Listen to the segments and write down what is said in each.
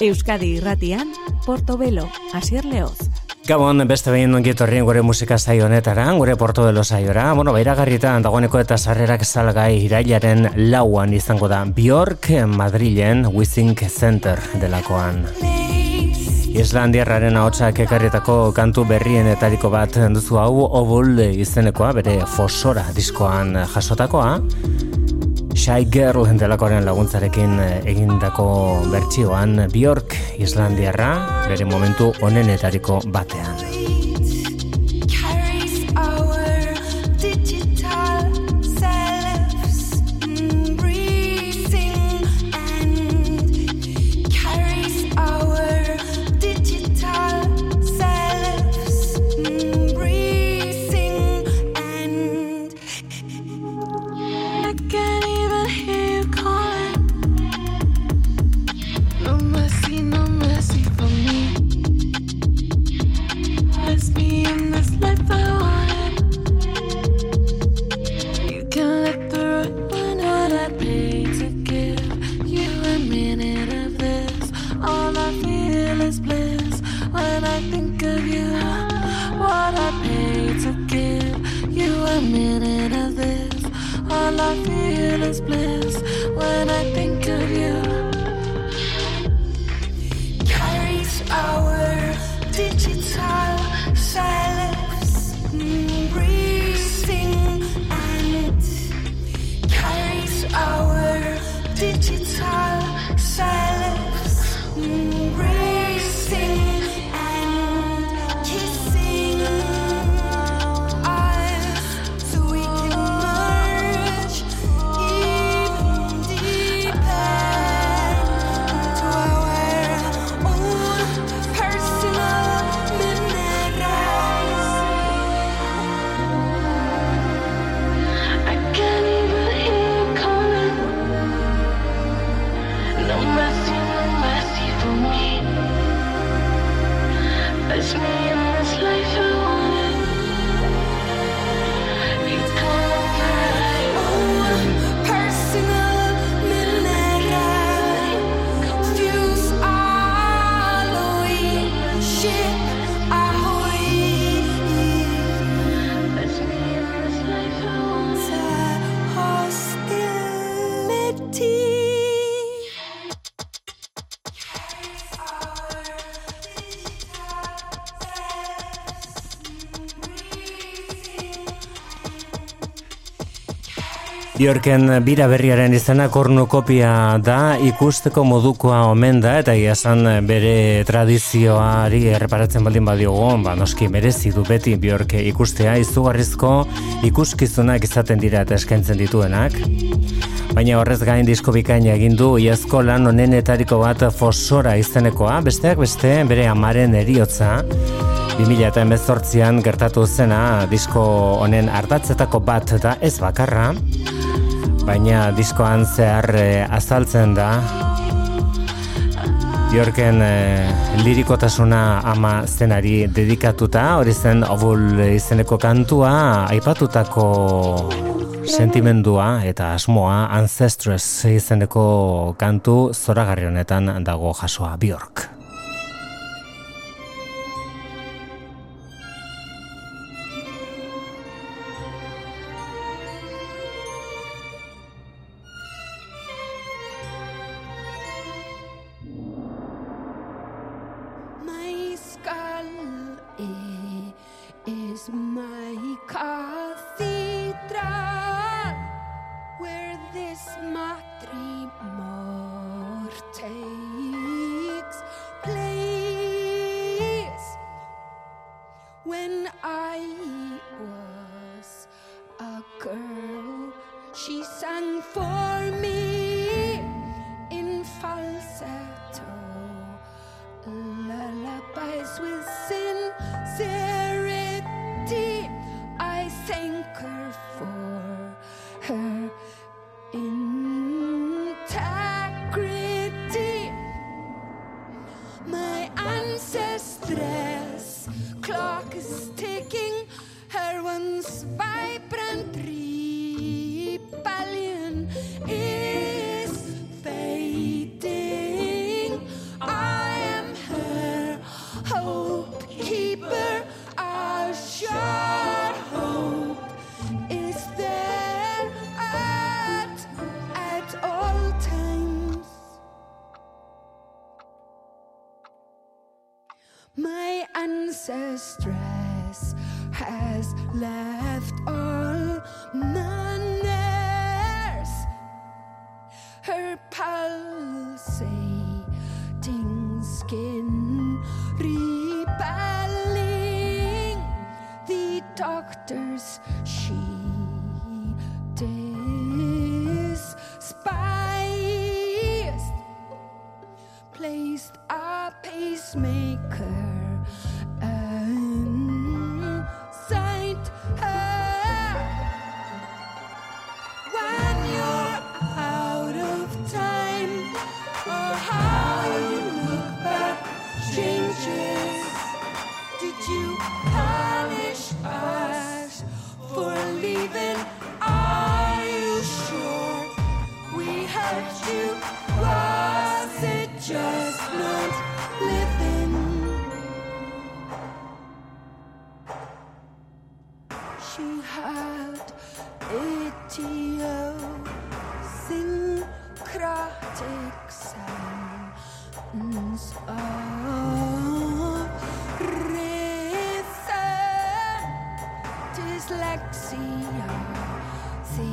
Euskadi irratian, Portobelo, Asier Leoz. Gabon, beste behin ongieto gure musika saio honetara, gure Portobelo saiora. Bueno, beiragarritan dagoeneko eta sarrerak salgai irailaren lauan izango da. Bjork Madrilen Wissing Center delakoan. Islandiarraren ahotsak ekarrietako kantu berrienetariko bat duzu hau obul izenekoa, bere fosora diskoan jasotakoa. Shy Girl delakoaren laguntzarekin egindako bertsioan Bjork Islandiarra bere momentu onenetariko batean. Bjorken bira berriaren izena kornukopia da ikusteko modukoa omen da eta iasan bere tradizioari erreparatzen baldin badiogu, ba noski merezi du beti Bjork ikustea izugarrizko ikuskizunak izaten dira eta eskaintzen dituenak. Baina horrez gain disko bikaina egin du iazko lan onenetariko bat fosora izenekoa, besteak beste bere amaren eriotza. 2000 eta emezortzian gertatu zena disko honen ardatzetako bat da ez bakarra, baina diskoan zehar e, azaltzen da Bjorken e, lirikotasuna ama zenari dedikatuta, hori zen obul izeneko kantua, aipatutako sentimendua eta asmoa Ancestress izeneko kantu zoragarri honetan dago jasoa Bjork. She had idiosyncratic sense of rhythm, dyslexia, the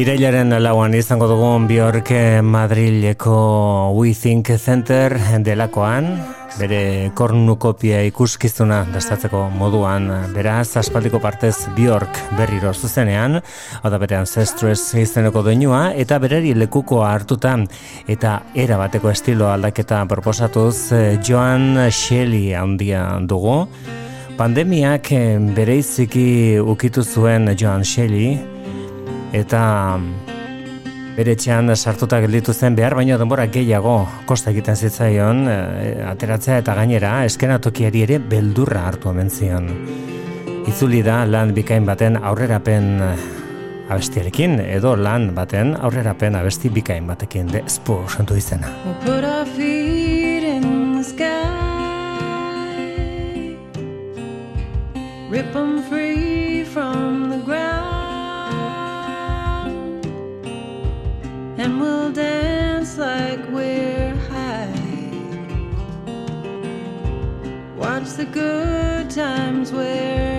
Irailaren lauan izango dugun Bjork Madrileko We Think Center delakoan bere kornukopia ikuskizuna dastatzeko moduan, beraz, aspaldiko partez Bjork berriro zuzenean, oda bere Ancestress izeneko doinua, eta berari lekuko hartuta, eta era bateko estilo aldaketa proposatuz, Joan Shelley handia dugu, pandemiak bereiziki ukitu zuen Joan Shelley, eta bere txean sartuta gelditu zen behar baino denbora gehiago kosta egiten zitzaion e, ateratzea eta gainera eskenatokiari ere beldurra hartu omen zion. Itzuli da lan bikain baten aurrerapen abestiarekin edo lan baten aurrerapen abesti bikain batekin de spur santu izena. Rip and we'll dance like we're high. Watch the good times wear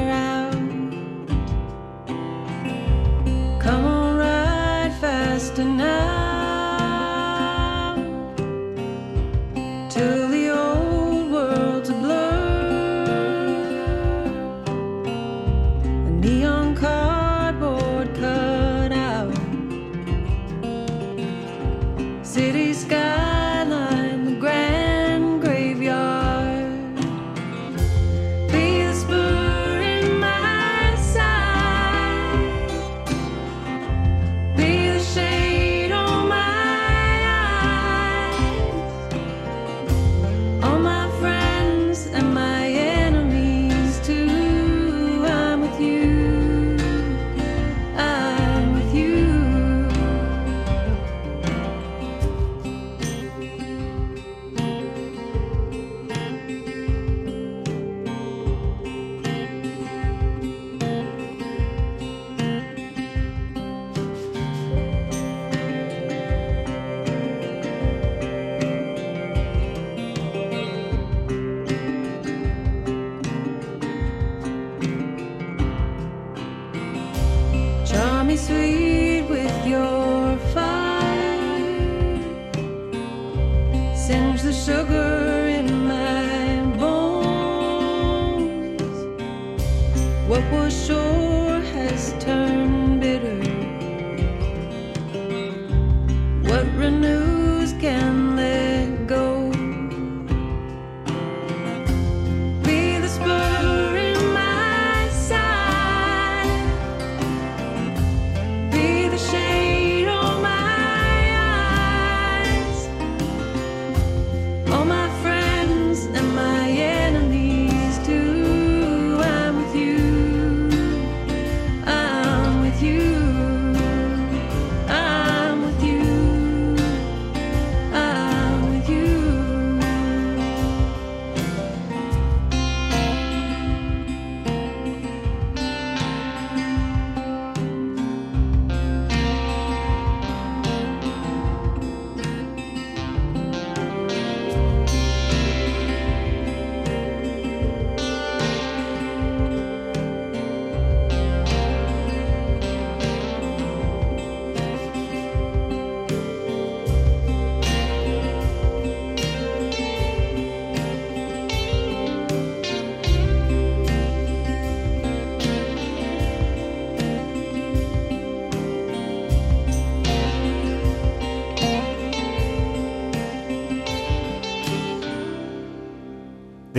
sugar in my bones. What was sure?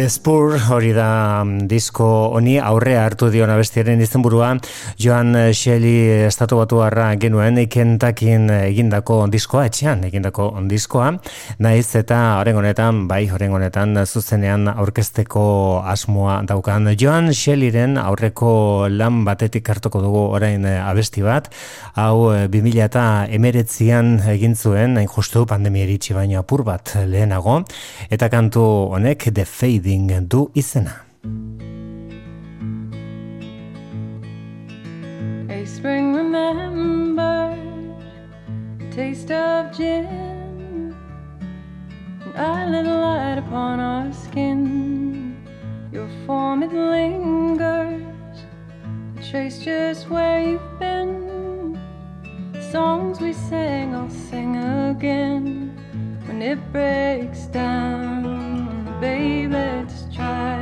Spur hori da mm, disko honi aurrea hartu dio nabestiaren izenburua. Joan Shelley estatu batu harra genuen ikentakin egindako diskoa etxean egindako diskoa. Naiz eta horren honetan bai horren honetan zuzenean aurkezteko asmoa daukan. Joan Shelleyren aurreko lan batetik hartuko dugu orain abesti bat. Hau 2000 eta emeretzian egin zuen hain justu pandemia eritxi baino apur bat lehenago. Eta kantu honek The Fading Fading du izena. A spring remembered taste of gin I lit a light upon our skin. Your form it lingers A trace just where you've been. The Songs we sang I'll sing again When it breaks down babe, let's try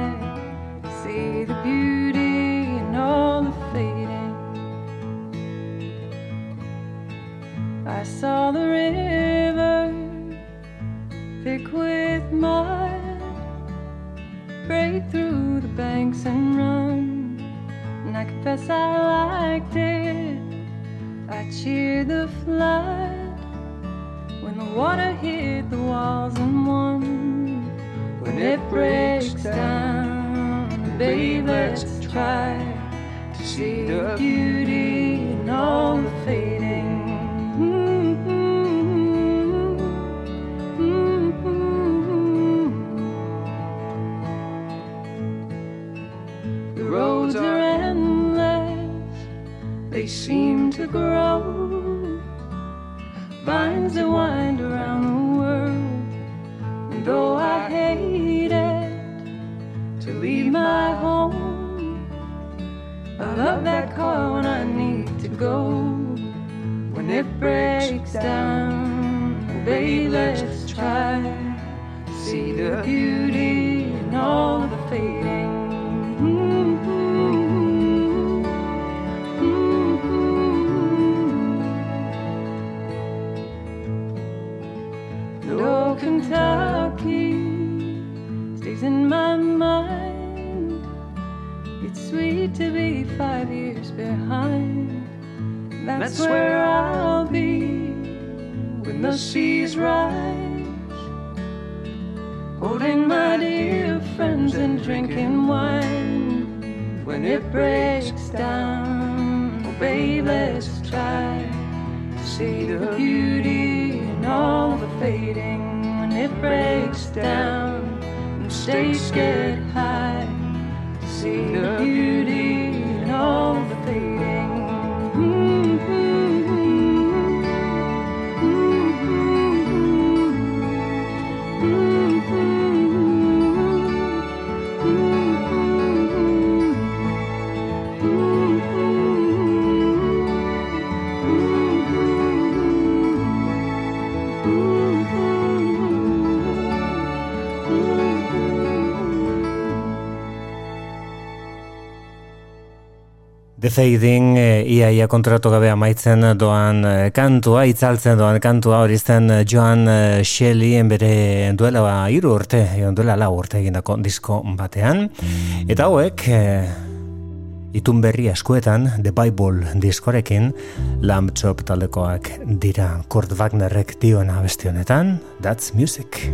to see the beauty in all the fading. I saw the river thick with mud break through the banks and run. And I confess I liked it. I cheered the flood when the water hit the walls and won. When it breaks down, babe, let's try to see the beauty in all the fading. Fading iaia kontratu gabe amaitzen doan e, kantua, itzaltzen doan kantua hori zen Joan e, Shelley bere duela ba, iru urte, duela lau urte egindako disko batean. Eta hauek, itun berri eskuetan, The Bible diskorekin, Lamb Chop taldekoak dira Kurt Wagnerrek dioena beste honetan, That's Music.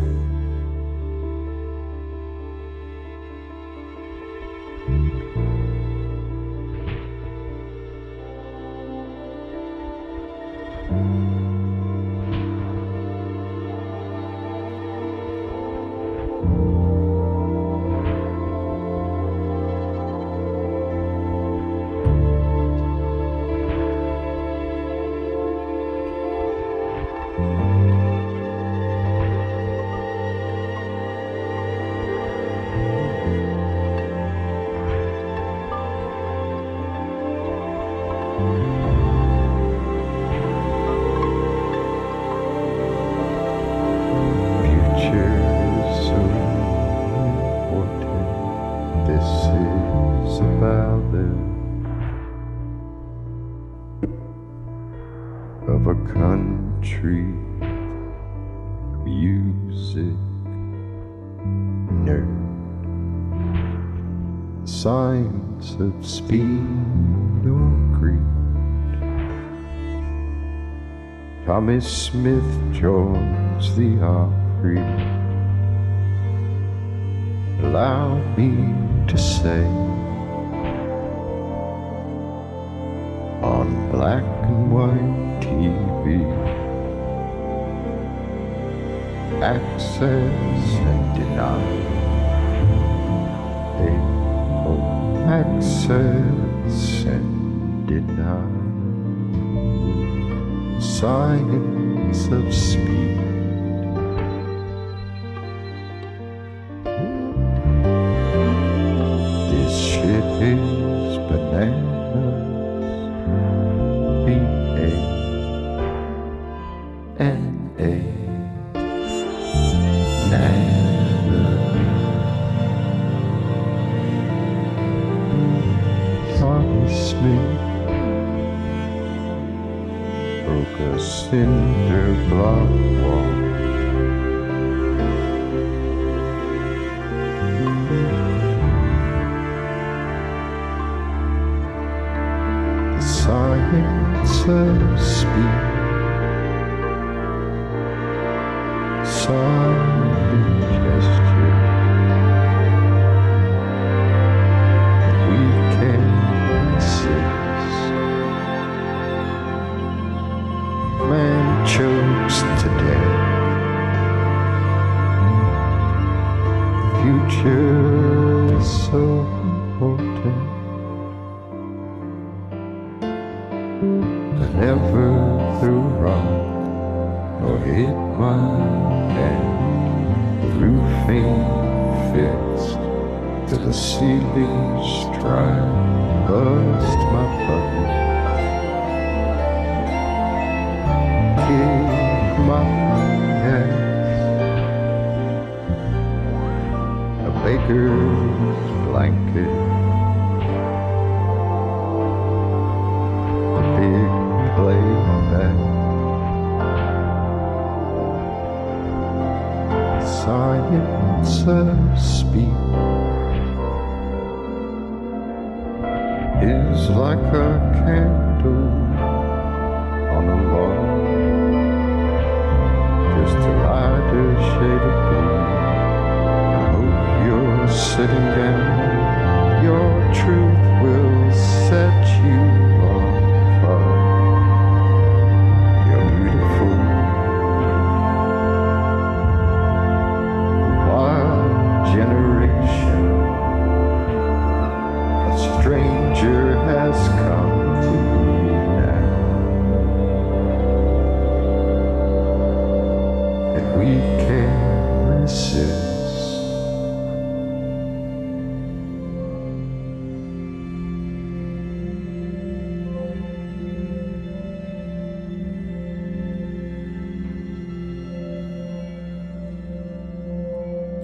Of a country music nerd. Signs of speed or greed. Tommy Smith joins the Opry. Allow me to say, on black and white TV, access and deny. Hey, oh, access and deny signs of speed. This shit is bananas. Science of speed. Silent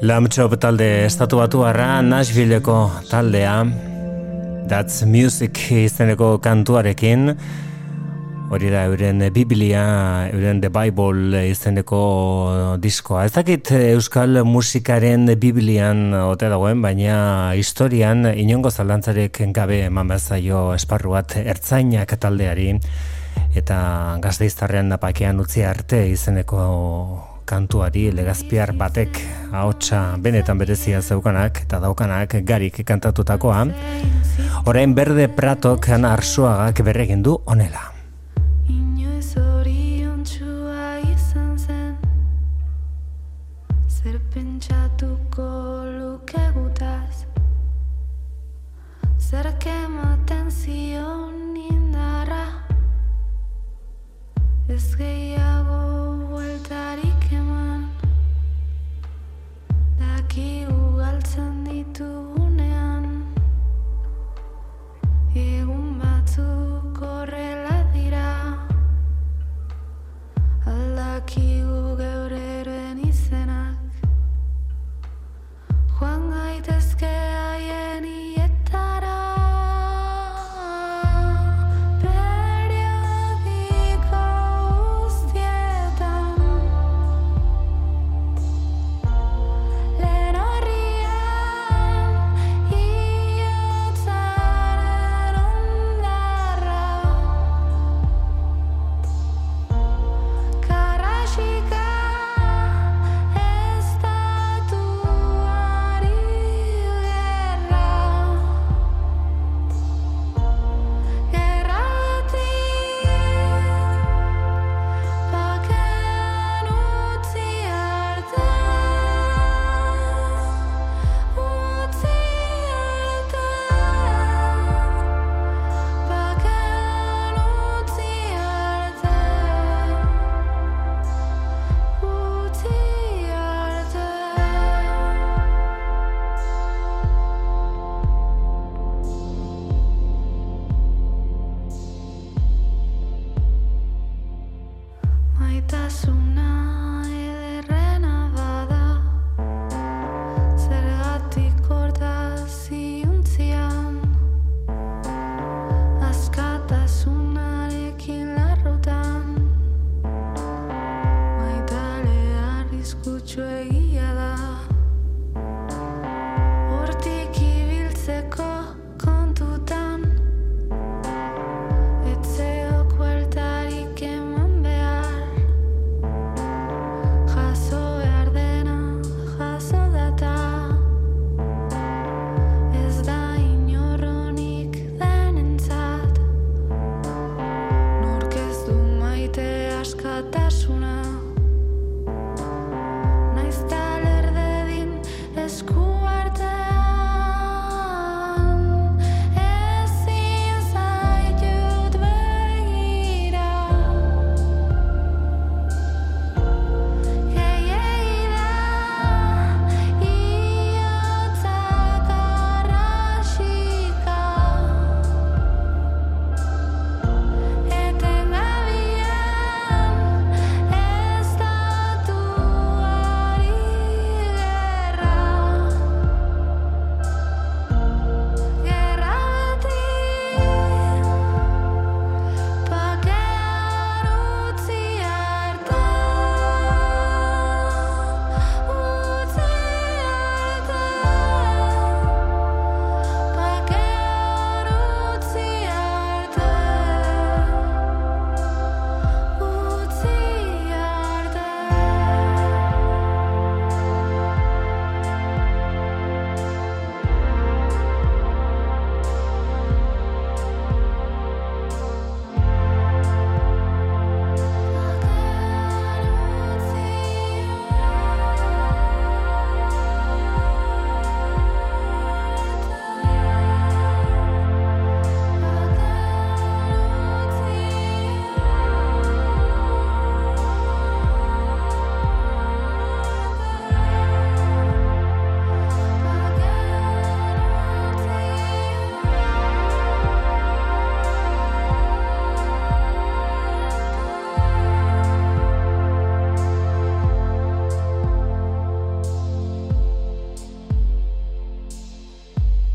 Lamtxop talde estatu batu Nashvilleko taldea. That's Music izeneko kantuarekin. Hori da euren Biblia, euren The Bible izeneko diskoa. Ez dakit euskal musikaren Biblian ote dagoen, baina historian inongo zalantzarek gabe eman bezaio esparru bat ertzainak taldeari. Eta gazteiztarrean napakean utzi arte izeneko kantuari legazpiar batek ahotsa benetan berezia zeukanak eta daukanak garik kantatutakoa. Orain berde pratok arsuagak berregin du onela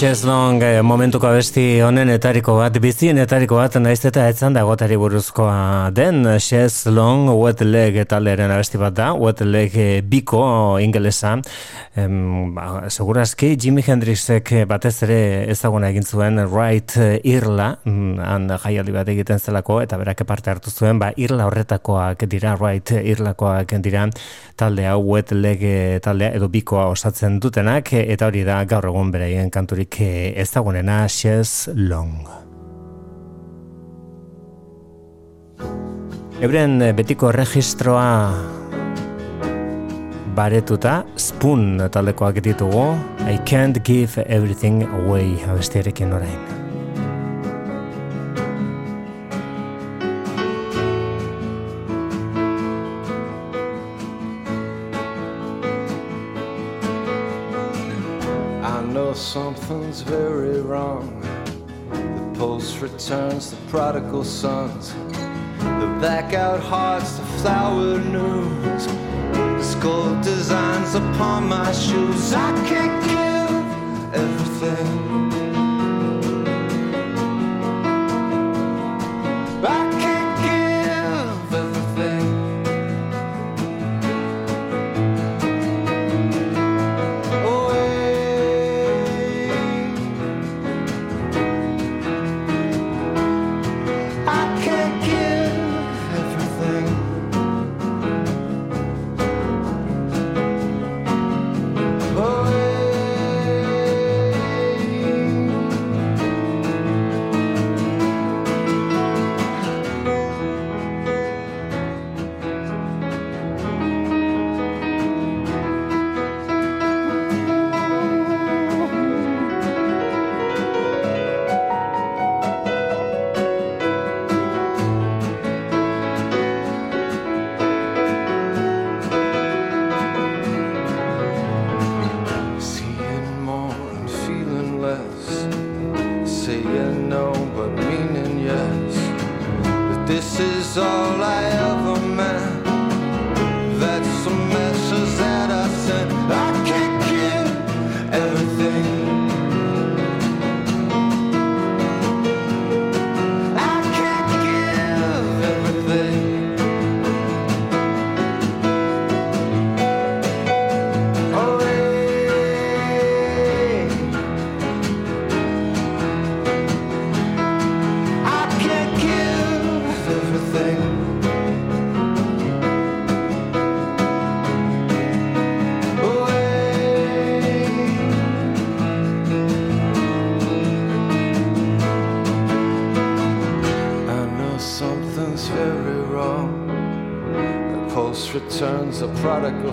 Chess Long eh, momentuko abesti honen etariko bat, bizien etariko bat, naiz eta etzan dagotari buruzkoa den, Chess Long, Wet Leg taleren abesti bat da, Wet Leg biko ingelesa, em, ba, seguraski Jimi Hendrixek batez ere ezaguna egin zuen Right Irla, mm, han jaialdi bat egiten zelako, eta berake parte hartu zuen, ba, Irla horretakoak dira, Right Irlakoak dira, talde hau, Wet Leg taldea, edo bikoa osatzen dutenak, eta hori da gaur egun bereien kanturik kanturik eh, ez dagoenena Shes Long. Euren eh, betiko registroa baretuta, spoon taldekoak ditugu, I can't give everything away abestiarekin orain. orain. something's very wrong. The pulse returns, the prodigal sons, the black out hearts, the flower news. the skull designs upon my shoes. I can't get.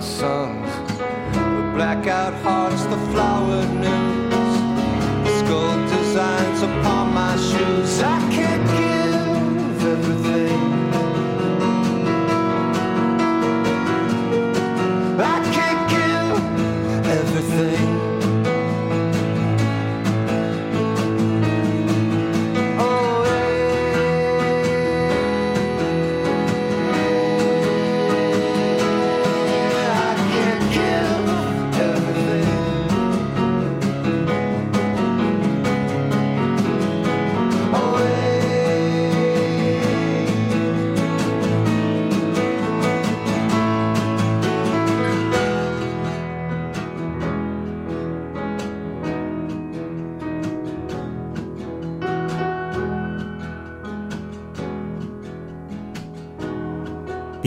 so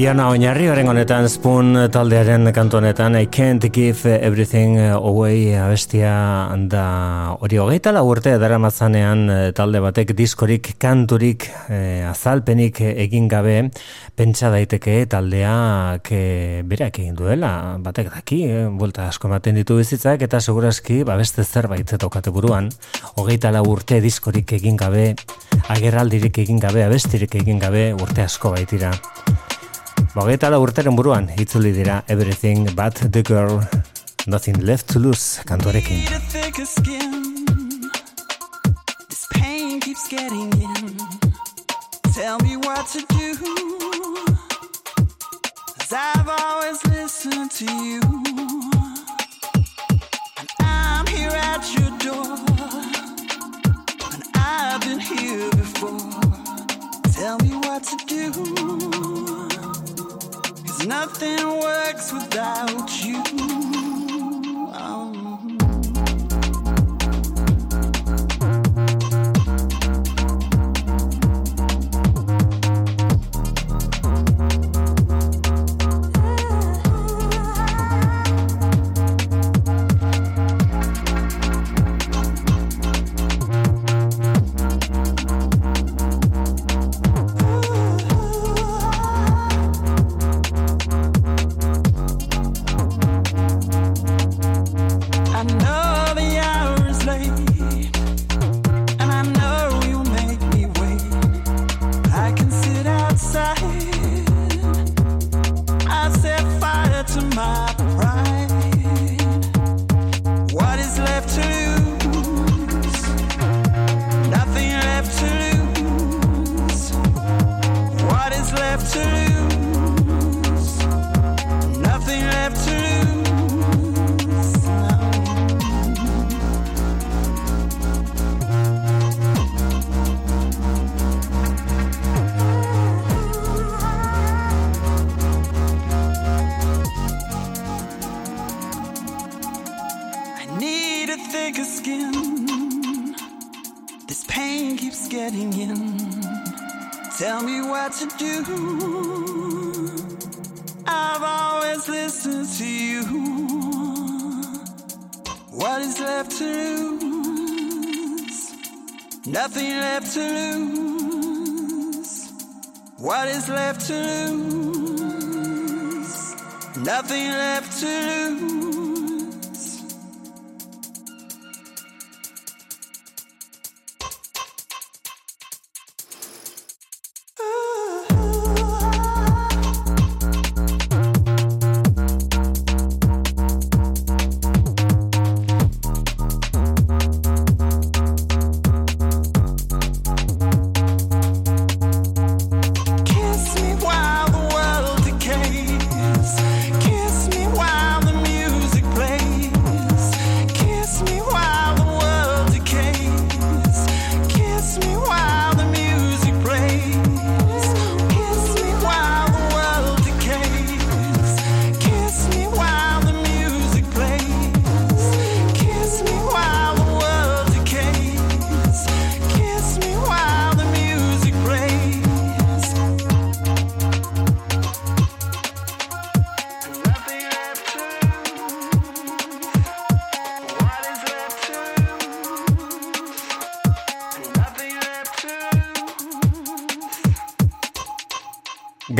Iana oinarri horren honetan Spoon taldearen kantu honetan I can't give everything away abestia da hori hogeita lau urte dara matzanean talde batek diskorik kanturik eh, azalpenik egin gabe pentsa daiteke taldeak eh, berak egin duela batek daki, eh, buelta asko ematen ditu bizitzak eta segurazki ba, beste zerbait tokate buruan. Hogeita lau urte diskorik egin gabe agerraldirik egin gabe abestirik egin gabe urte asko baitira Bogeita la urteren buruan, itzuli dira Everything But The Girl, Nothing Left To Lose, kantuarekin. Tell me what to do. Cause I've always listened to you. And I'm here at your door. And I've been here before. Tell me what to do. Nothing works without you. Nothing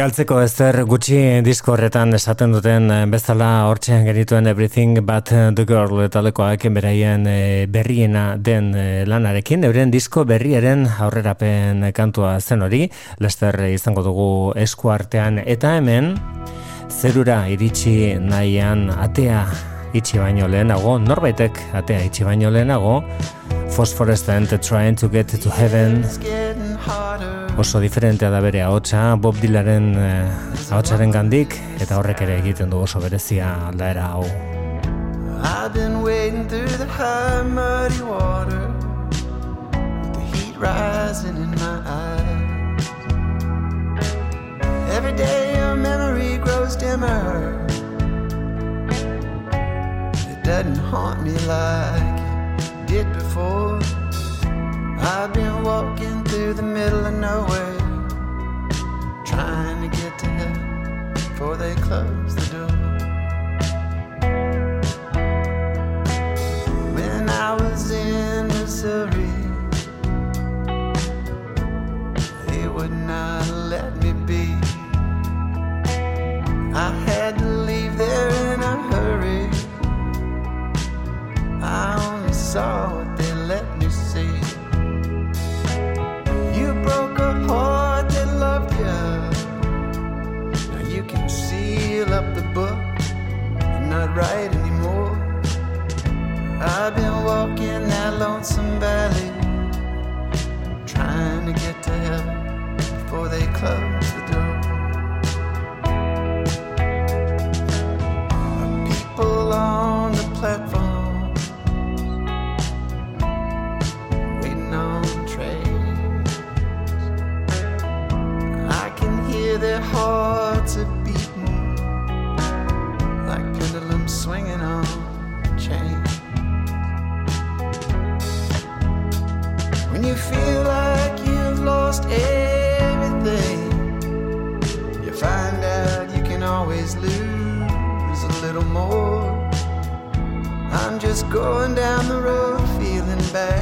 Galtzeko ezer gutxi disko horretan esaten duten eh, bezala hortzean genituen Everything But The Girl talekoak beraien eh, berriena den eh, lanarekin, euren disko berriaren aurrerapen kantua zen hori, Lester izango dugu eskuartean eta hemen zerura iritsi nahian atea itxi baino lehenago, norbaitek atea itxi baino lehenago, Phosphorescent Trying to Get to Heaven oso diferentea da bere ahotsa Bob Dylanen eh, ahotsaren gandik eta horrek ere egiten du oso berezia aldaera hau. I've been wading through the high muddy water with the heat rising in my eyes. Every day your memory grows dimmer. It doesn't haunt me like it did before. I've been walking through the middle of nowhere, trying to get to heaven before they close the door. When I was in Missouri, they would not let me be. I had to leave there in a hurry. I only saw what they let me see. Now you can seal up the book and not write anymore. I've been walking that lonesome valley, trying to get to heaven before they close the door. People on the platform hearts are beating like pendulums swinging on chains. When you feel like you've lost everything, you find out you can always lose a little more. I'm just going down the road feeling bad,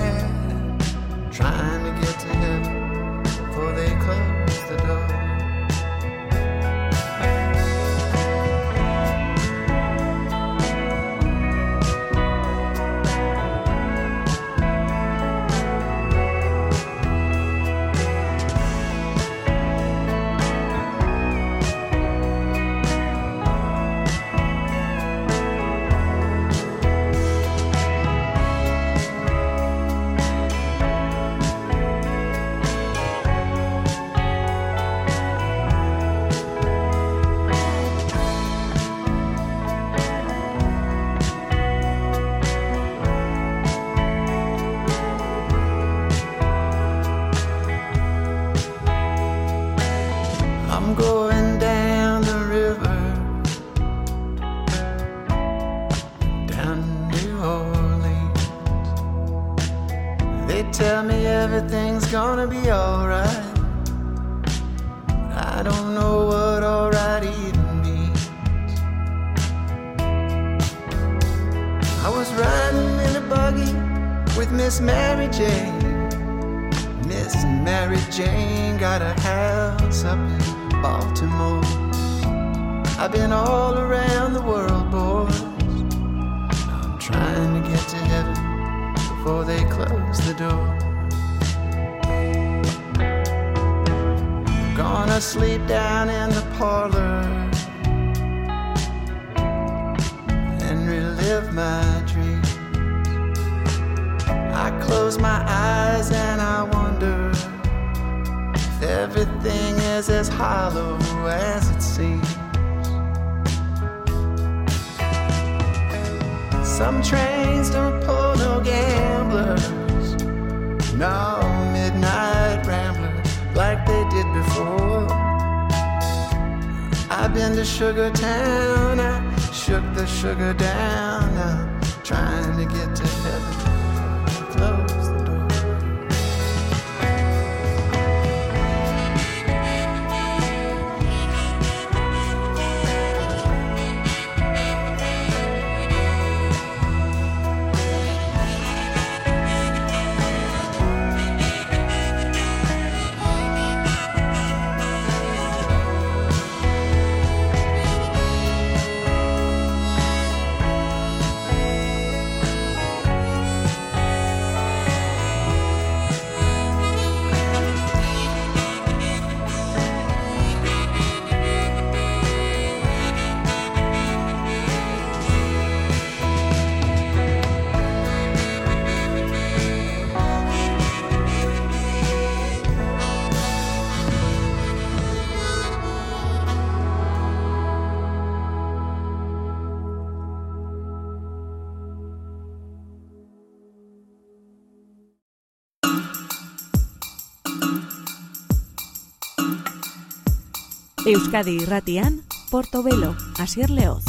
Euskadi irratian, Portobelo, Asier Leoz.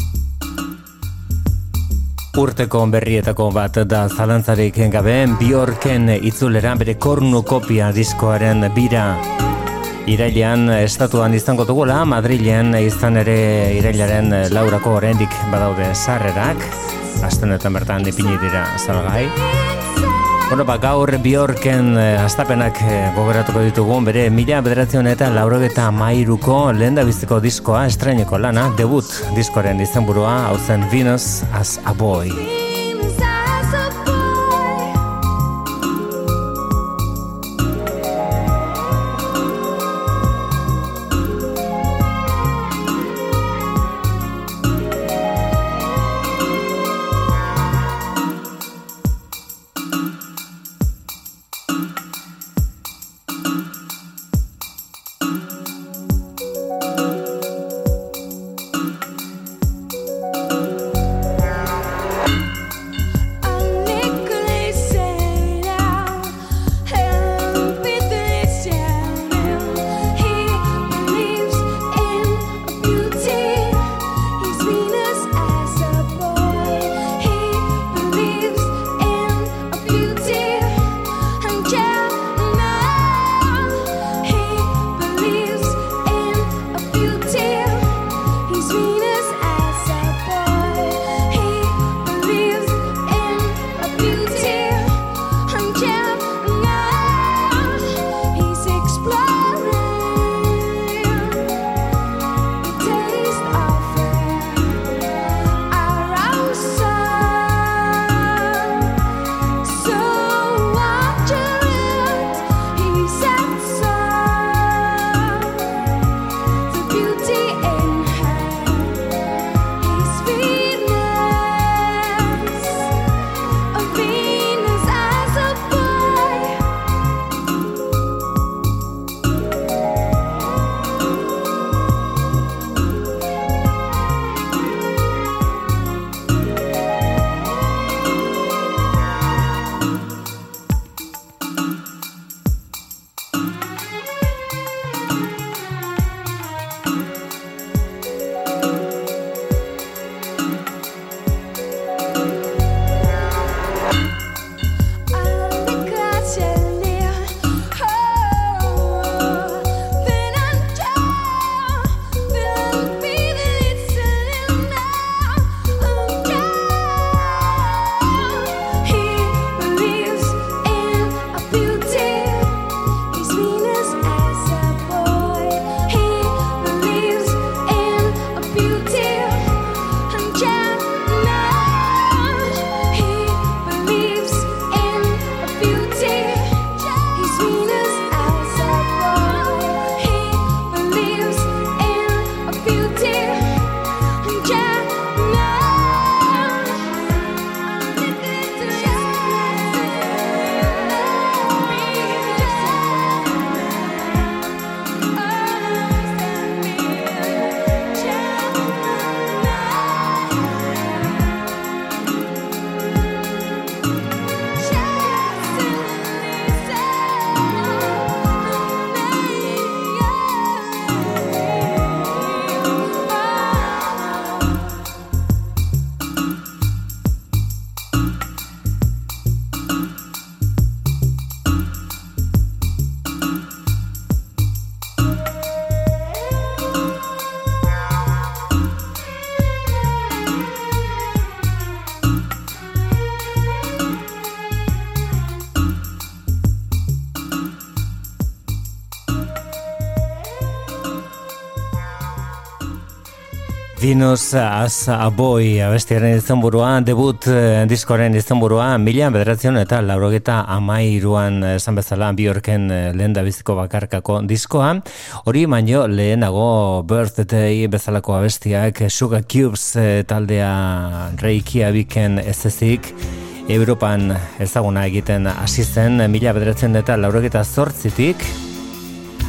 Urteko berrietako bat da zalantzarik gabe Bjorken itzulera bere kornukopia diskoaren bira. Irailean estatuan izango dugula, Madrilen izan ere irailaren laurako oraindik badaude sarrerak. Astenetan bertan ipini dira salgai Bueno, ba, gaur Bjorken eh, astapenak eh, gogoratuko ditugu bere mila bederatzen eta laurogeta mairuko lehen biziko diskoa estraineko lana, debut diskoren izenburua hau zen Venus as a Boy. Venus as a Boy abestiaren izenburua, debut eh, diskoren izenburua, mila bederatzen eta laurogeta amairuan eh, esan bezala Bjorken eh, lehen da biziko bakarkako diskoa. Hori baino lehenago Birthday bezalako abestiak Sugar Cubes taldea Reiki abiken ez ezik Europan ezaguna egiten hasi zen mila bederatzen eta laurogeta zortzitik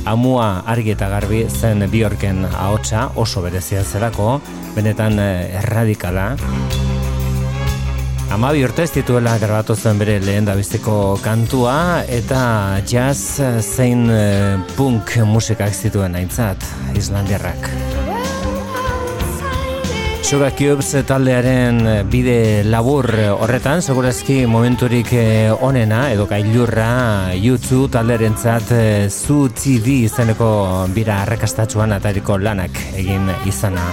Amua argi eta garbi zen Bjorken ahotsa oso berezia zelako, benetan eh, erradikala. Amabi urte ez dituela grabatu zuen bere lehen da biziko kantua eta jazz zein eh, punk musikak zituen aintzat Islandiarrak. Sugar Cubes taldearen bide labur horretan, segurazki momenturik eh, onena edo gailurra YouTube talderentzat eh, zu TV izeneko bira arrakastatsuan atariko lanak egin izana.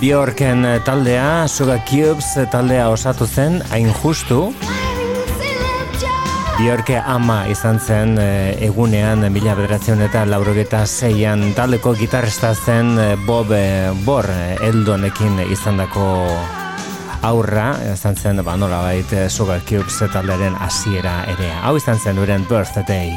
Bjorken taldea, Sugar Cubes taldea osatu zen, hain justu, Bjorke ama izan zen eh, egunean mila bederatzen eta laurogeta zeian taldeko gitarrista zen eh, Bob eh, Bor Eldonekin izandako aurra, izan zen, ba, nola bait, Sugar Cubes taldearen hasiera ere. Hau izan zen uren birthday.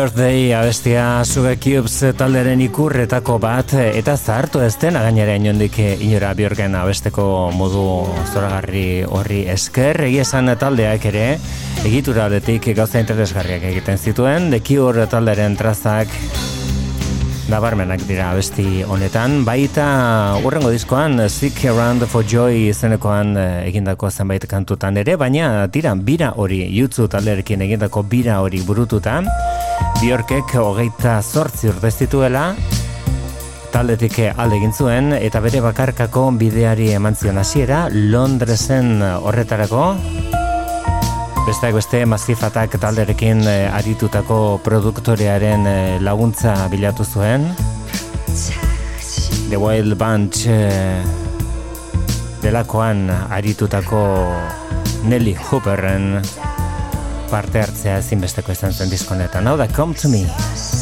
Birthday abestia Sugar Cubes talderen ikurretako bat eta zahartu ez dena gainera inondik inora Bjorken abesteko modu zoragarri horri esker. Egia esan taldeak ere egitura aldetik gauza interesgarriak egiten zituen. The Cure talderen trazak nabarmenak dira abesti honetan, baita urrengo diskoan Seek Around for Joy izenekoan eh, egindako zenbait kantutan ere, baina tira bira hori, jutzu talderekin egindako bira hori burututa, Bjorkek hogeita zortzi urte taldetik alde egin zuen eta bere bakarkako bideari eman zion hasiera Londresen horretarako. Besteak beste Massive talderekin eh, aritutako produktorearen eh, laguntza bilatu zuen. The Wild Bunch eh, delakoan aritutako Nelly Hooperren parte hartzea ezinbesteko izan zen diskonetan. Hau da, Come to Me.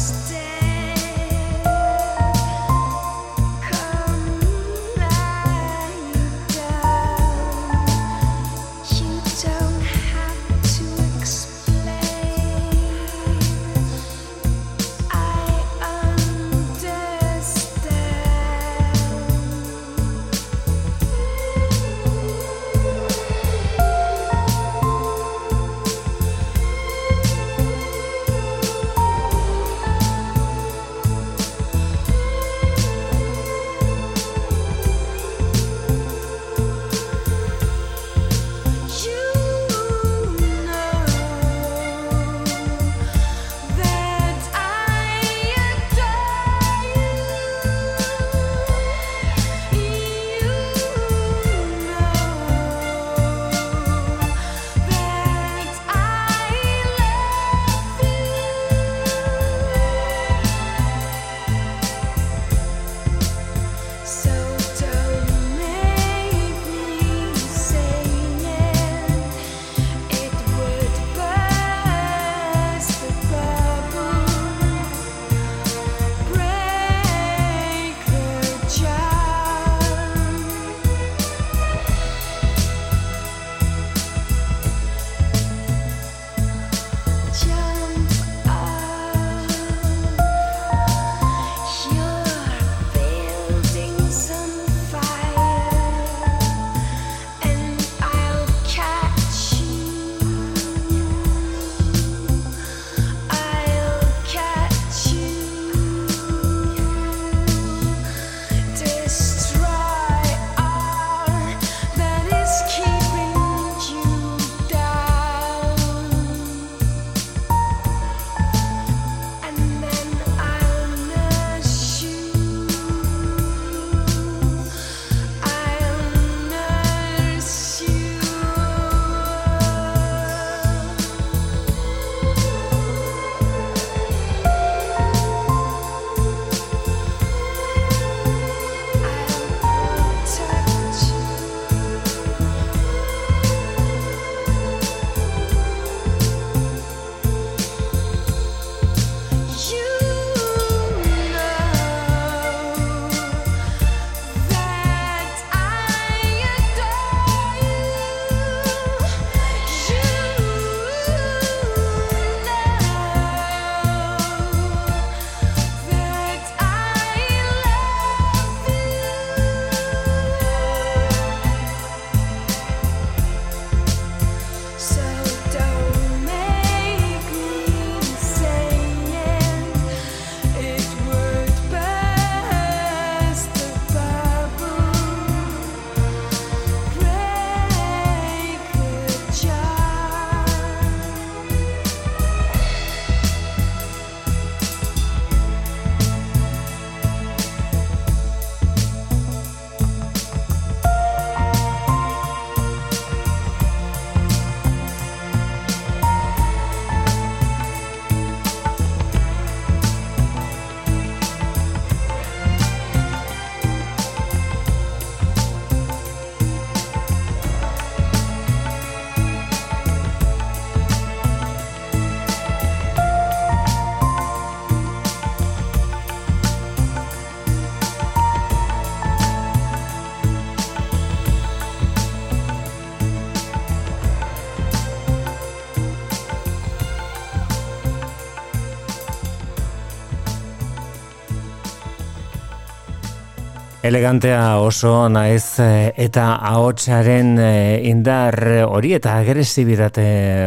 Elegantea oso naiz eh, eta ahotsaren eh, indar hori eta agresibitate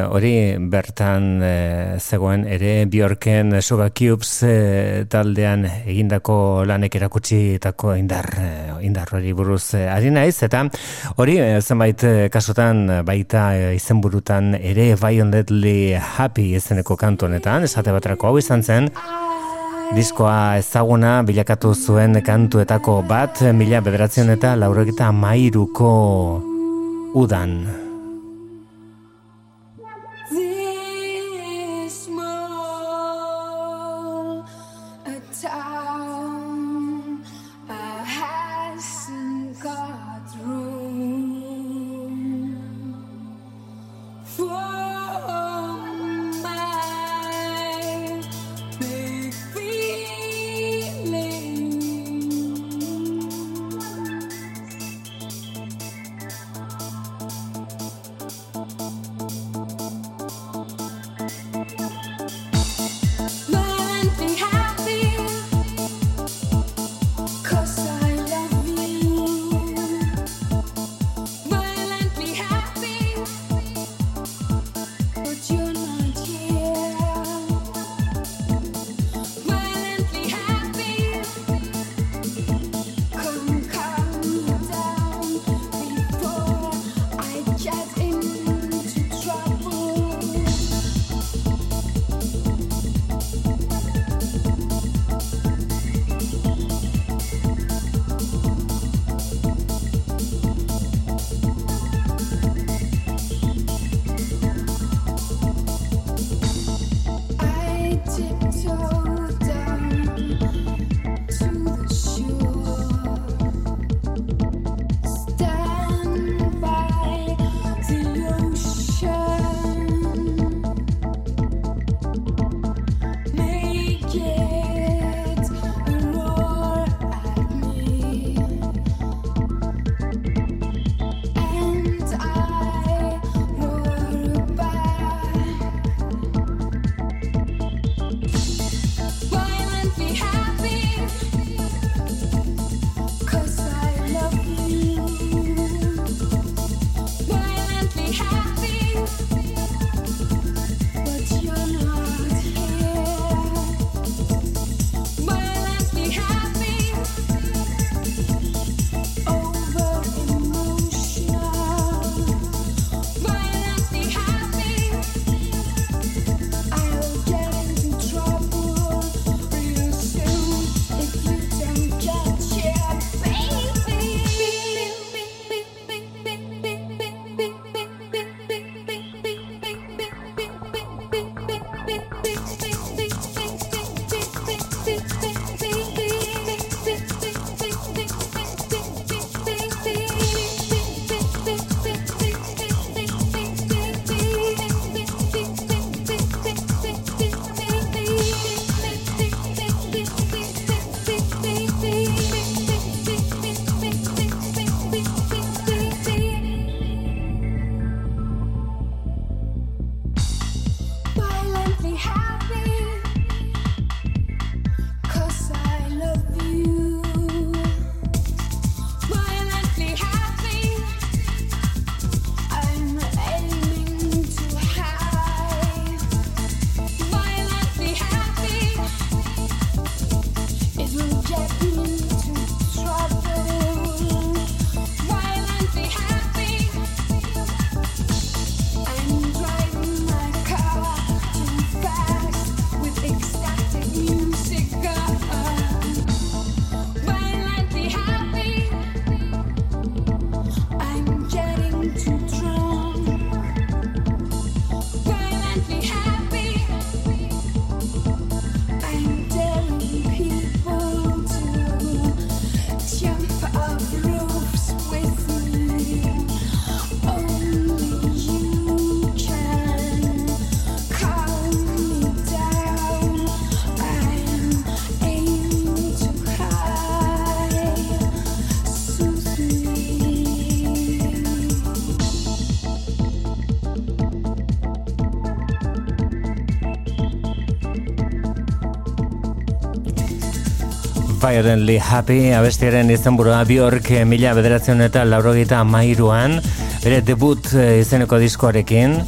hori bertan eh, zegoen. Ere Bjorken Sugar Cubes eh, taldean egindako lanek erakutsitako indar indar hori buruz eh, ari naiz. Eta hori zenbait kasutan eh, baita izenburutan ere Violently Happy izeneko kantu honetan esate baterako hau izan zen Diskoa ezaguna bilakatu zuen kantuetako bat mila bederatzen eta laurogeta mairuko udan. Violently Happy abestiaren izenburua Bjork eh, mila bederatzen eta laurogeita amairuan bere debut eh, izeneko diskoarekin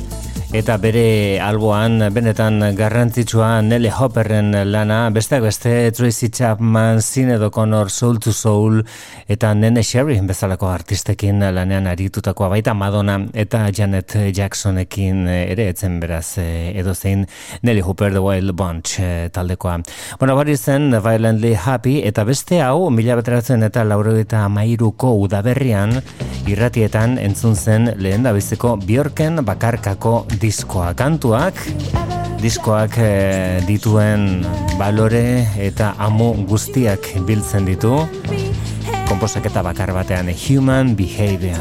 eta bere alboan benetan garrantzitsua Nelly Hopperren lana besteak beste Tracy Chapman, Sinead O'Connor, Soul to Soul eta Nene Sherry bezalako artistekin lanean aritutakoa baita Madonna eta Janet Jacksonekin ere etzen beraz eh, edo zein Nelly Hooper The Wild Bunch eh, taldekoa. Bueno, bari zen Violently Happy eta beste hau mila beteratzen eta laurogeita amairuko udaberrian irratietan entzun zen lehen da biziko Bjorken bakarkako diskoa kantuak diskoak eh, dituen balore eta amu guztiak biltzen ditu komposaketa bakar batean Human Behavior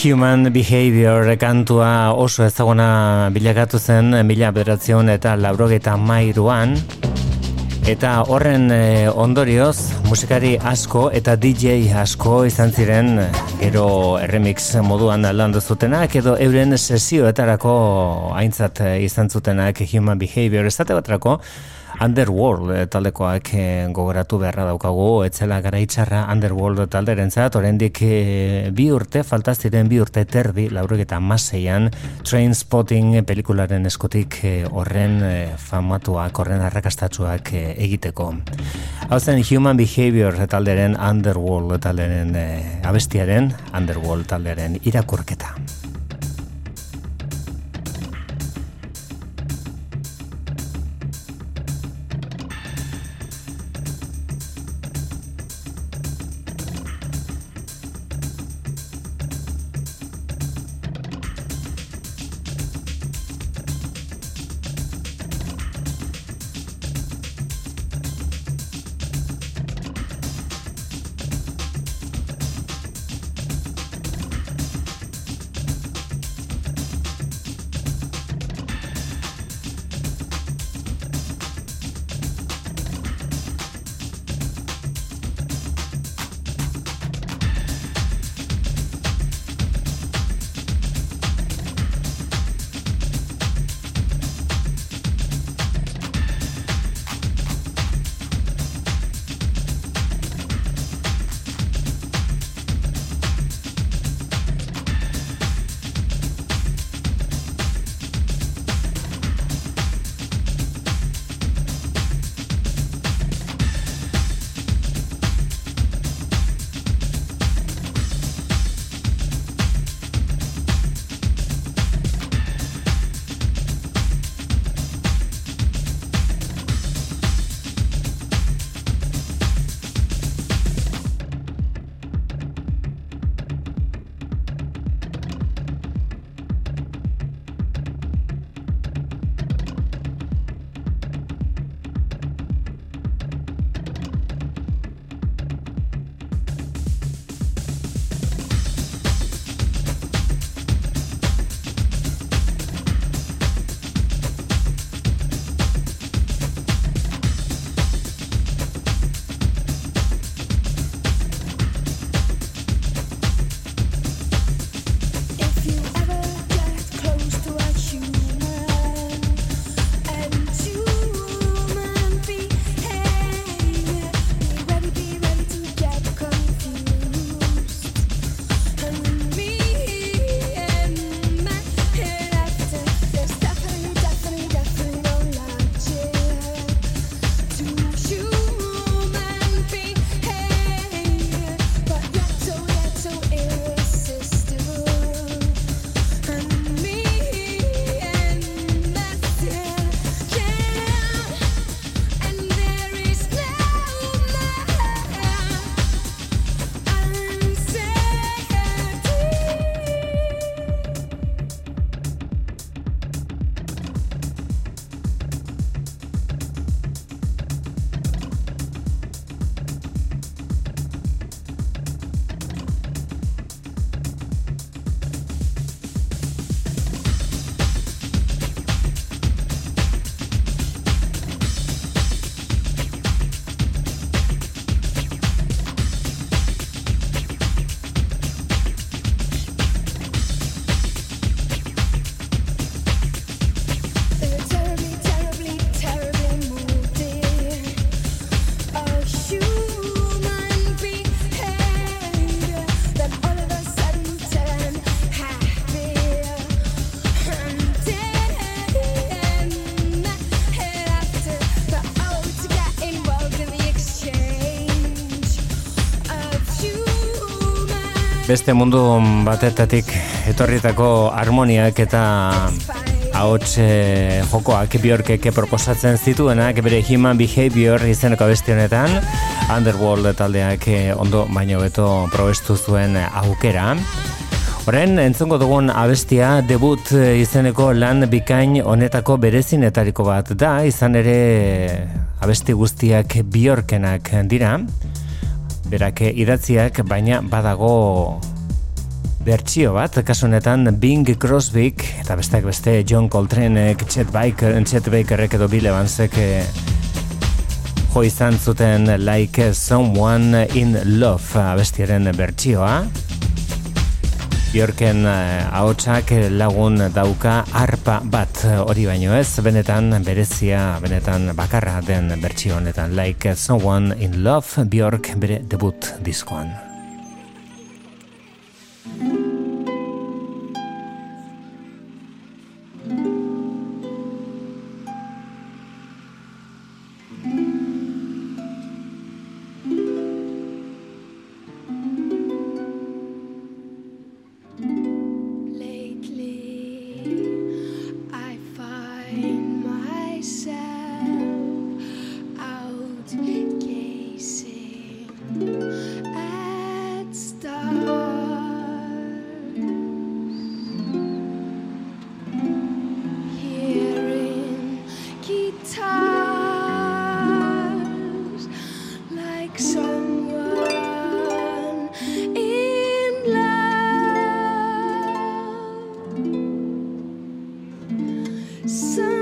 Human Behavior kantua oso ezaguna bilakatu zen mila bederatzion eta laurogeita mairuan eta horren eh, ondorioz musikari asko eta DJ asko izan ziren gero remix moduan landu zutenak edo euren sesioetarako aintzat eh, izan zutenak Human Behavior. Esate batrako Underworld eh, taldekoak eh, gogoratu beharra daukagu, etzela garaitxarra Underworld talderen zat, oraindik eh, bi urte, falta ziren bi urte terdi, laurogeta maseian, Train Spotting pelikularen eskotik eh, horren eh, famatuak, horren arrakastatsuak eh, egiteko. Hau zen Human Behavior talderen Underworld talderen eh, abestiaren, Underworld talderen irakurketa. Beste mundu batetatik etorritako harmoniak eta ahots eh, jokoak Bjorkek proposatzen zituenak bere Human Behavior izeneko abesti honetan Underworld taldeak eh, ondo baino beto probestu zuen aukera. Horren, entzungo dugun abestia debut eh, izeneko lan bikain honetako berezinetariko bat da, izan ere abesti guztiak Bjorkenak dira, berak idatziak baina badago bertsio bat, kasu honetan Bing Crosbyk eta besteak beste John Coltraneek, Chet Baker, Chet Bakerrek edo Bill Evansek eh, jo izan zuten Like Someone in Love abestiaren bertsioa. Bjorken eh, ahotsak lagun dauka arpa bat hori baino ez, benetan berezia, benetan bakarra den bertsio honetan Like Someone in Love Bjork bere debut diskoan. Love.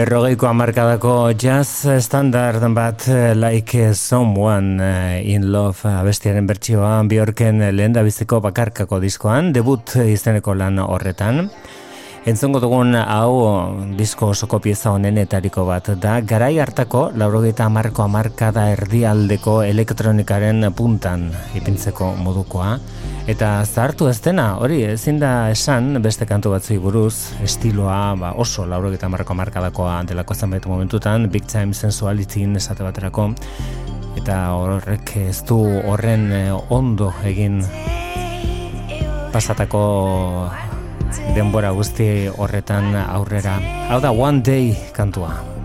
Berrogeiko hamarkadako jazz standard bat eh, like someone eh, in love abestiaren bertsioa Bjorken lehen biziko bakarkako diskoan, debut izeneko lan horretan. Entzongo dugun hau disko osoko pieza honenetariko bat da garai hartako laurogeita hamarko hamarkada erdialdeko elektronikaren puntan ipintzeko modukoa. Eta zahartu ez dena, hori ezin da esan beste kantu batzui buruz, estiloa ba, oso laurogeita hamarko hamarkadakoa delako zenbait momentutan, big time sensualitin esate baterako, eta horrek ez du horren eh, ondo egin pasatako denbora guzti horretan aurrera. Hau da One Day kantua.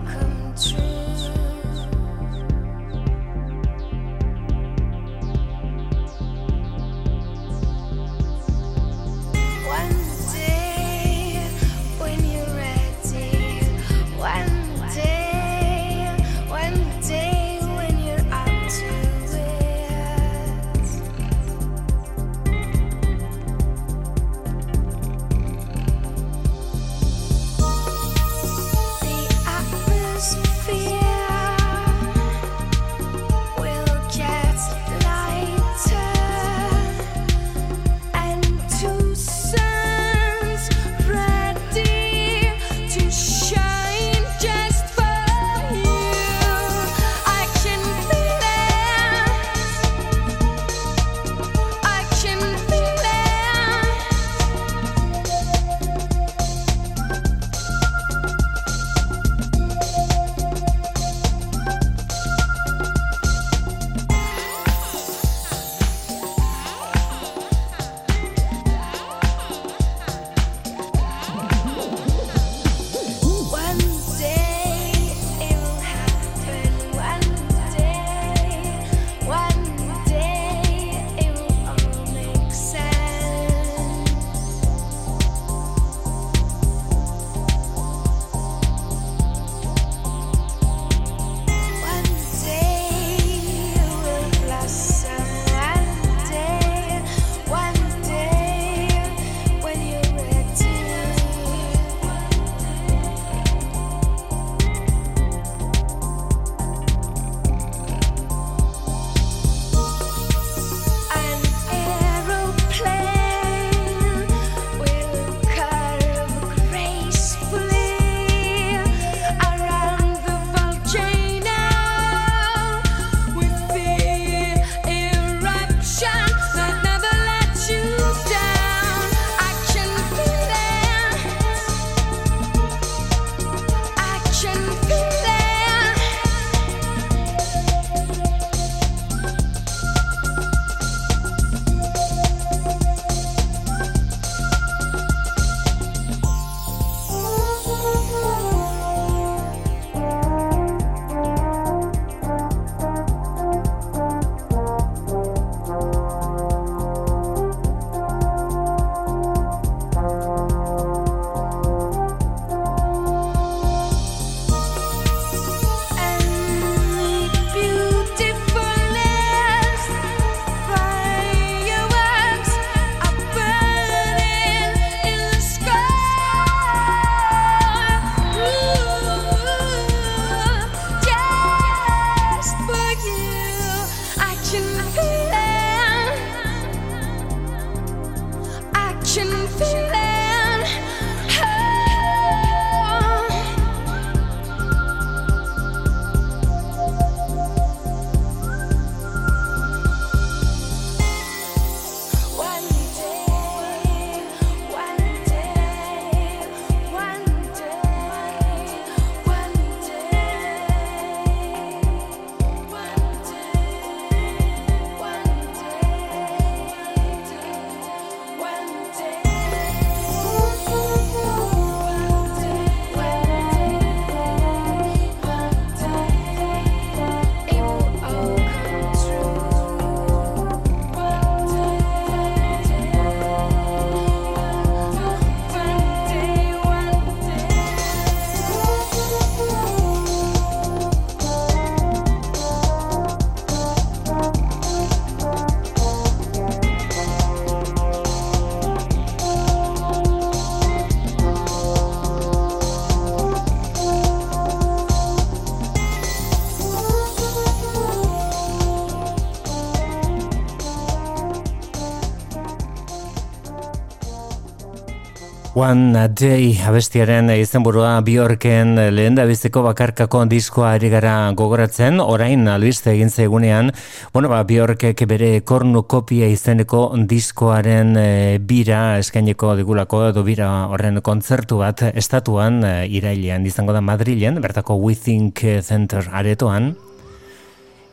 One Day abestiaren izenburua Bjorken lehen da biziko bakarkako diskoa ari gara gogoratzen, orain albiste egin zegunean, bueno, ba, Bjorkek bere kornu kopia izeneko diskoaren e, bira eskaineko digulako edo bira horren kontzertu bat estatuan e, irailean izango da Madrilen, bertako We Think Center aretoan,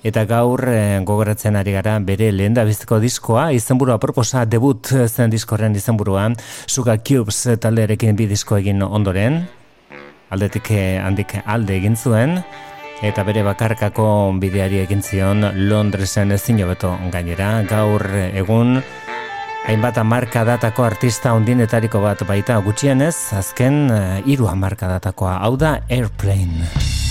Eta gaur eh, gogoratzen ari gara bere lehen biziko diskoa, izenburua proposa debut zen diskorren izenburua, Suga Cubes taldearekin bi disko egin ondoren, aldetik eh, handik alde egin zuen, eta bere bakarkako bideari egin zion Londresen ezin hobeto gainera, gaur egun hainbat marka datako artista ondinetariko bat baita. Gutxienez, azken eh, hiru marka datakoa, hau da Airplane.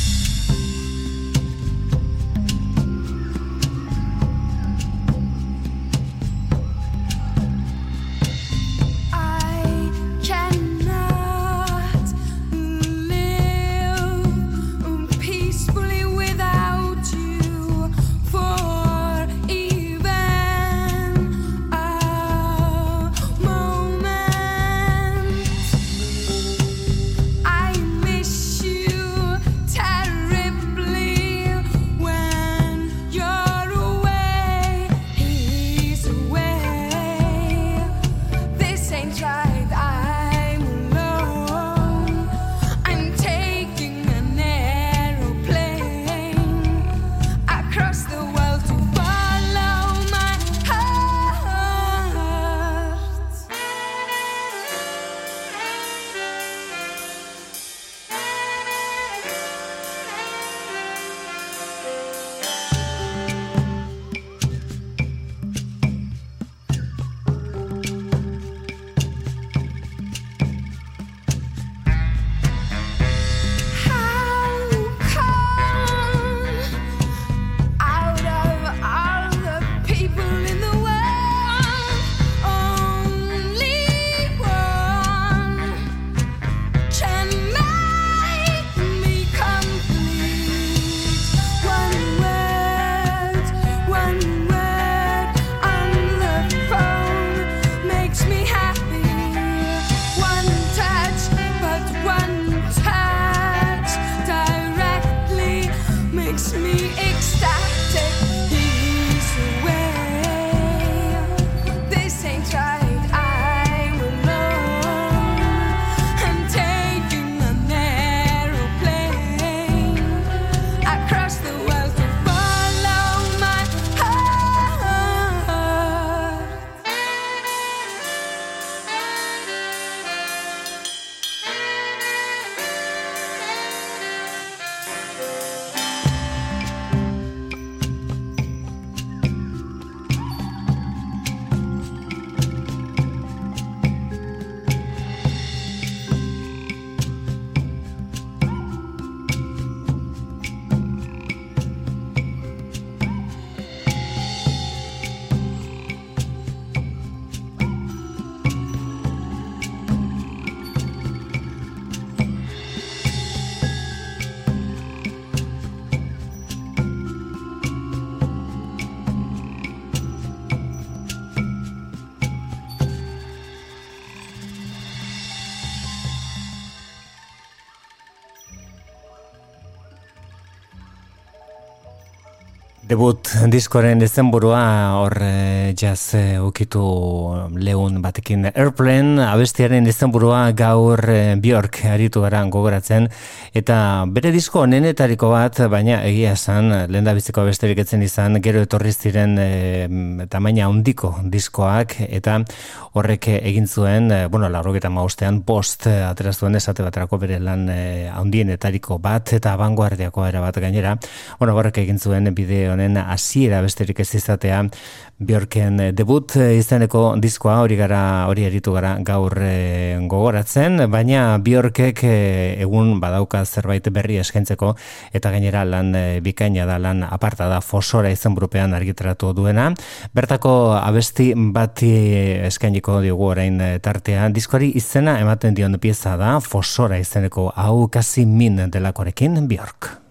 Debut diskoren izenburua hor eh, jazz eh, ukitu lehun batekin. Airplane abestiaren izenburua gaur eh, Bjork aritu gara gogoratzen. Eta bere disko onenetariko bat baina egia esan lehen da biziko abesterik etzen izan gero etorri ziren eh, tamaina handiko diskoak. Eta horrek egin zuen bueno larrogeta maustean post atera zuen esate baterako bere lan handienetariko bat. Eta abanguardiako era bat gainera bueno horrek egin zuen bide honen hasiera besterik ez izatea Bjorken eh, debut eh, izeneko diskoa hori gara hori eritu gara gaur eh, gogoratzen, baina Bjorkek eh, egun badauka zerbait berri eskaintzeko eta gainera lan eh, bikaina da lan aparta da fosora izen burupean argitaratu duena. Bertako abesti bati eskainiko diogu orain tartea. Diskoari izena ematen dion pieza da fosora izeneko hau kasi min delakorekin Bjork.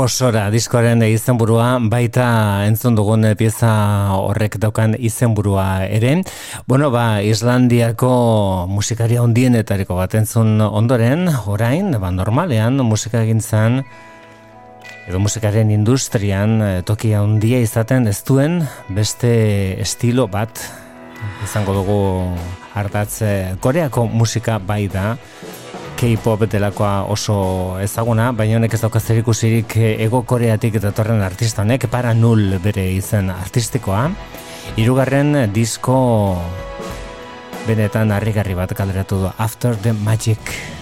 Fosora diskoaren izenburua baita entzun dugun pieza horrek daukan izenburua ere. Bueno, ba, Islandiako musikaria ondienetariko bat entzun ondoren, orain, ba, normalean musika egintzan edo musikaren industrian eh, tokia handia izaten ez duen beste estilo bat izango dugu hartatze Koreako musika bai da K-pop delakoa oso ezaguna, baina honek ez dauka zerikusirik ego koreatik datorren artista honek, para nul bere izen artistikoa. Hirugarren disko benetan harrigarri bat kaleratu du After the Magic.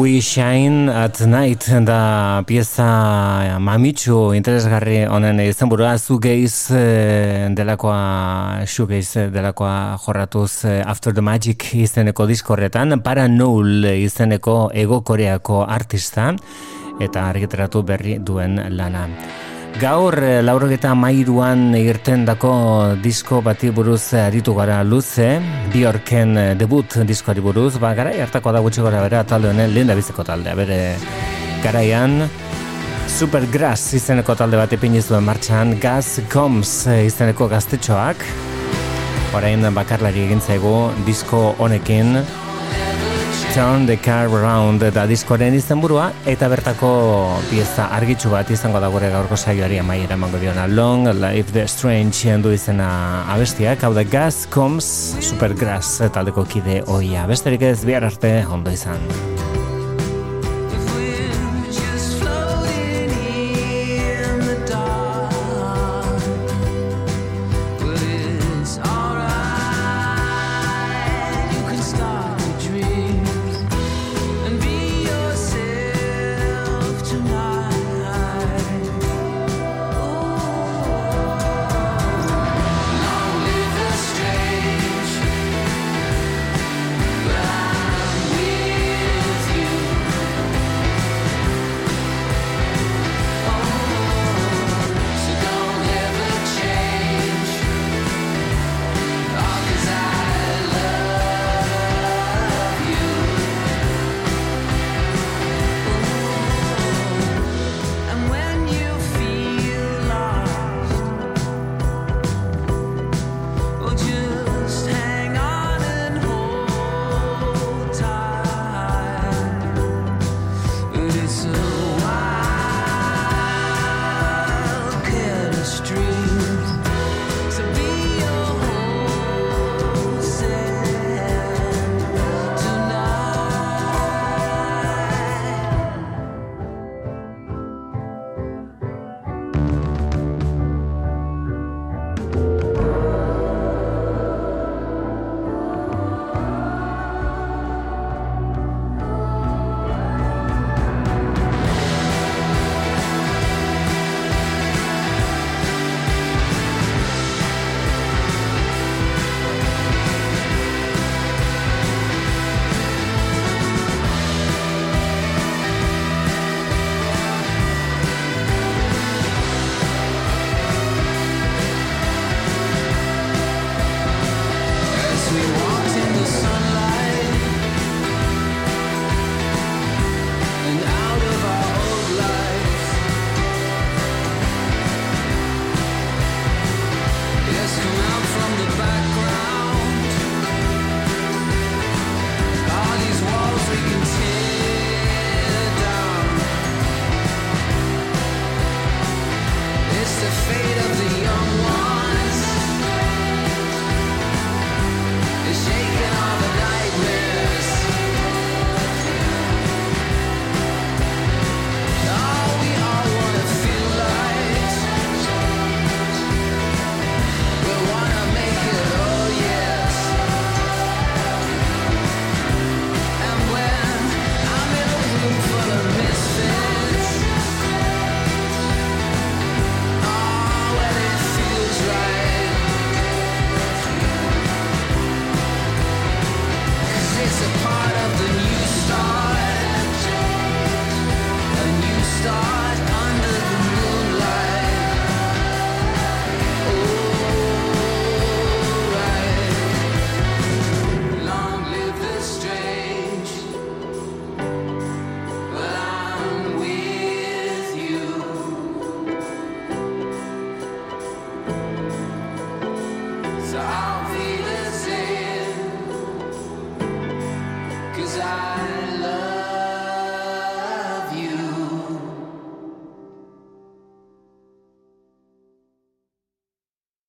We Shine at Night da pieza mamitsu interesgarri honen izenburua zugeiz eh, delakoa shugeiz delakoa jorratuz eh, After the Magic izeneko diskorretan para Null izeneko ego koreako artista eta argitaratu berri duen lana. Gaur, eh, laurogeta mairuan irten dako disko bati buruz eh, aritu gara luze, Bjorken eh, debut diskoari buruz, ba, garai hartako da gutxi gora bera talde honen lehen biziko taldea, bere garaian, Supergrass izeneko talde bat ipiniz duen martxan, Gas Combs izeneko gaztetxoak, orain bakarlari egin zaigu disko honekin, Turn the Car Around da diskoren izenburua eta bertako pieza argitsu bat izango da gure gaurko saioari amaiera emango diona Long Live the Strange du izena abestiak, hau da Gas Combs Supergrass taldeko kide oia. Besterik ez bihar arte ondo izan.